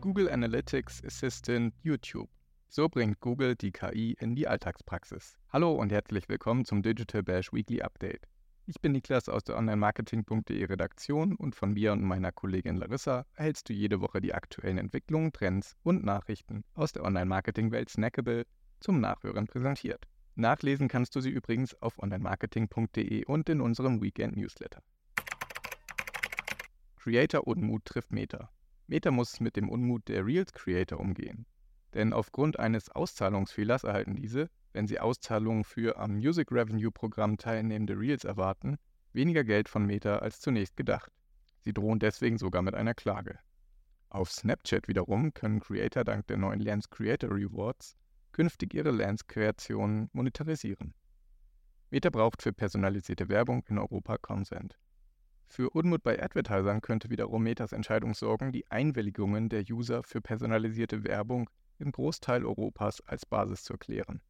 Google Analytics Assistant YouTube. So bringt Google die KI in die Alltagspraxis. Hallo und herzlich willkommen zum Digital Bash Weekly Update. Ich bin Niklas aus der Online-Marketing.de Redaktion und von mir und meiner Kollegin Larissa erhältst du jede Woche die aktuellen Entwicklungen, Trends und Nachrichten aus der Online-Marketing-Welt Snackable zum Nachhören präsentiert. Nachlesen kannst du sie übrigens auf onlinemarketing.de und in unserem Weekend-Newsletter. Creator Unmut trifft Meta. Meta muss mit dem Unmut der Reels Creator umgehen. Denn aufgrund eines Auszahlungsfehlers erhalten diese, wenn sie Auszahlungen für am Music Revenue Programm teilnehmende Reels erwarten, weniger Geld von Meta als zunächst gedacht. Sie drohen deswegen sogar mit einer Klage. Auf Snapchat wiederum können Creator dank der neuen Lens Creator Rewards künftig ihre Lens-Kreationen monetarisieren. Meta braucht für personalisierte Werbung in Europa Consent. Für Unmut bei Advertisern könnte wiederum Metas Entscheidung sorgen, die Einwilligungen der User für personalisierte Werbung im Großteil Europas als Basis zu erklären.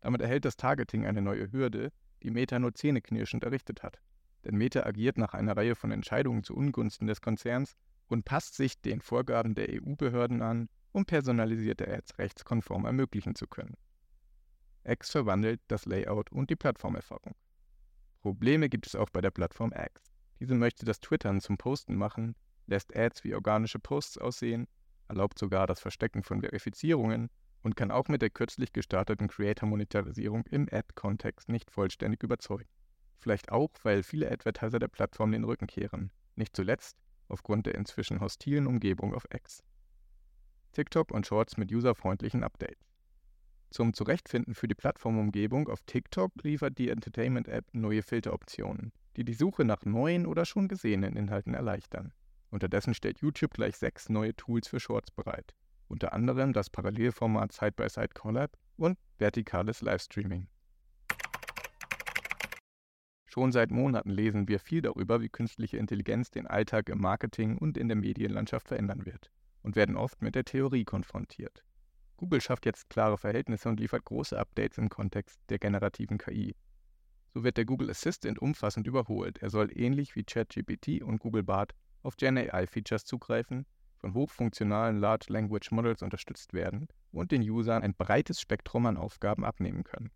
Damit erhält das Targeting eine neue Hürde, die Meta nur zähneknirschend errichtet hat. Denn Meta agiert nach einer Reihe von Entscheidungen zu Ungunsten des Konzerns und passt sich den Vorgaben der EU-Behörden an, um personalisierte Ads rechtskonform ermöglichen zu können. X verwandelt das Layout und die Plattformerfahrung. Probleme gibt es auch bei der Plattform X. Diese möchte das Twittern zum Posten machen, lässt Ads wie organische Posts aussehen, erlaubt sogar das Verstecken von Verifizierungen und kann auch mit der kürzlich gestarteten Creator-Monetarisierung im Ad-Kontext nicht vollständig überzeugen. Vielleicht auch, weil viele Advertiser der Plattform den Rücken kehren, nicht zuletzt aufgrund der inzwischen hostilen Umgebung auf X. TikTok und Shorts mit userfreundlichen Updates. Zum Zurechtfinden für die Plattformumgebung auf TikTok liefert die Entertainment-App neue Filteroptionen, die die Suche nach neuen oder schon gesehenen Inhalten erleichtern. Unterdessen stellt YouTube gleich sechs neue Tools für Shorts bereit, unter anderem das Parallelformat Side-by-Side Collab und vertikales Livestreaming. Schon seit Monaten lesen wir viel darüber, wie künstliche Intelligenz den Alltag im Marketing und in der Medienlandschaft verändern wird und werden oft mit der Theorie konfrontiert. Google schafft jetzt klare Verhältnisse und liefert große Updates im Kontext der generativen KI. So wird der Google Assistant umfassend überholt. Er soll ähnlich wie ChatGPT und Google Bart auf Gen AI-Features zugreifen, von hochfunktionalen Large Language Models unterstützt werden und den Usern ein breites Spektrum an Aufgaben abnehmen können.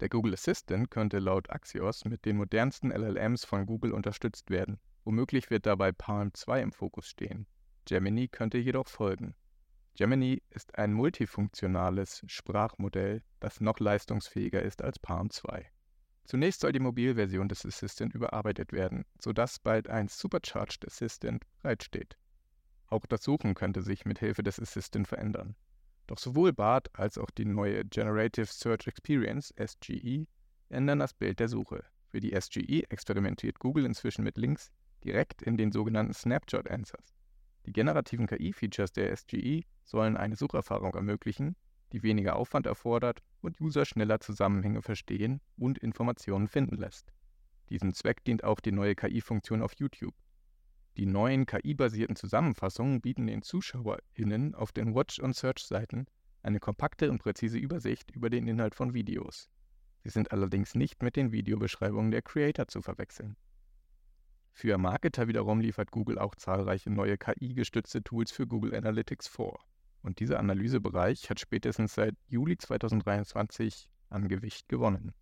Der Google Assistant könnte laut Axios mit den modernsten LLMs von Google unterstützt werden. Womöglich wird dabei Palm 2 im Fokus stehen. Gemini könnte jedoch folgen. Gemini ist ein multifunktionales Sprachmodell, das noch leistungsfähiger ist als Palm 2. Zunächst soll die Mobilversion des Assistant überarbeitet werden, sodass bald ein Supercharged Assistant bereitsteht. Auch das Suchen könnte sich mit Hilfe des Assistant verändern. Doch sowohl BART als auch die neue Generative Search Experience SGE ändern das Bild der Suche. Für die SGE experimentiert Google inzwischen mit Links direkt in den sogenannten Snapshot Answers. Die generativen KI-Features der SGE sollen eine Sucherfahrung ermöglichen, die weniger Aufwand erfordert und User schneller Zusammenhänge verstehen und Informationen finden lässt. Diesem Zweck dient auch die neue KI-Funktion auf YouTube. Die neuen KI-basierten Zusammenfassungen bieten den ZuschauerInnen auf den Watch- und Search-Seiten eine kompakte und präzise Übersicht über den Inhalt von Videos. Sie sind allerdings nicht mit den Videobeschreibungen der Creator zu verwechseln. Für Marketer wiederum liefert Google auch zahlreiche neue KI-gestützte Tools für Google Analytics vor. Und dieser Analysebereich hat spätestens seit Juli 2023 an Gewicht gewonnen.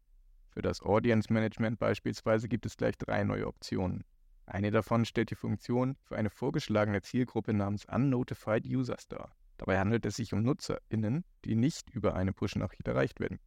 Für das Audience Management beispielsweise gibt es gleich drei neue Optionen. Eine davon stellt die Funktion für eine vorgeschlagene Zielgruppe namens Unnotified Users dar. Dabei handelt es sich um NutzerInnen, die nicht über eine Push-Nachricht erreicht werden.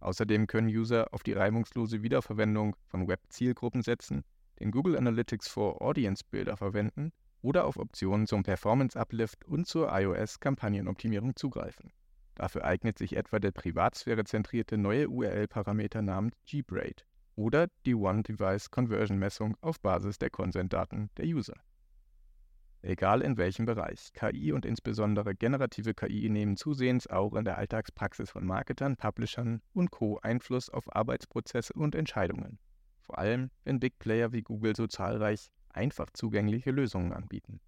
Außerdem können User auf die reibungslose Wiederverwendung von Web-Zielgruppen setzen, den Google Analytics for Audience Builder verwenden oder auf Optionen zum Performance Uplift und zur iOS-Kampagnenoptimierung zugreifen. Dafür eignet sich etwa der privatsphärezentrierte neue URL-Parameter namens gBraid oder die One-Device-Conversion-Messung auf Basis der Consent-Daten der User. Egal in welchem Bereich, KI und insbesondere generative KI nehmen zusehends auch in der Alltagspraxis von Marketern, Publishern und Co. Einfluss auf Arbeitsprozesse und Entscheidungen. Vor allem, wenn Big Player wie Google so zahlreich einfach zugängliche Lösungen anbieten.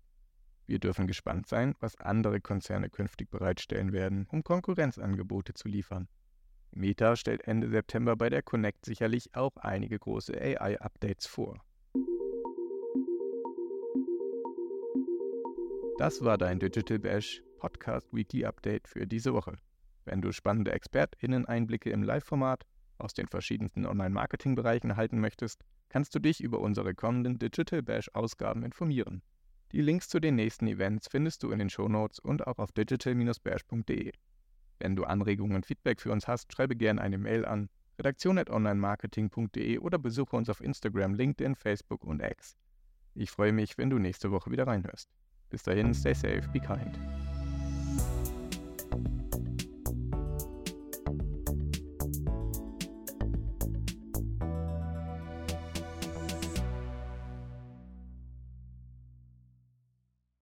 Wir dürfen gespannt sein, was andere Konzerne künftig bereitstellen werden, um Konkurrenzangebote zu liefern. Meta stellt Ende September bei der Connect sicherlich auch einige große AI-Updates vor. Das war dein Digital Bash Podcast Weekly Update für diese Woche. Wenn du spannende ExpertInnen-Einblicke im Live-Format aus den verschiedensten Online-Marketing-Bereichen erhalten möchtest, kannst du dich über unsere kommenden Digital Bash-Ausgaben informieren. Die Links zu den nächsten Events findest du in den Shownotes und auch auf digital-bash.de. Wenn du Anregungen und Feedback für uns hast, schreibe gerne eine Mail an redaktion.onlinemarketing.de oder besuche uns auf Instagram, LinkedIn, Facebook und X. Ich freue mich, wenn du nächste Woche wieder reinhörst. Bis dahin, stay safe, be kind.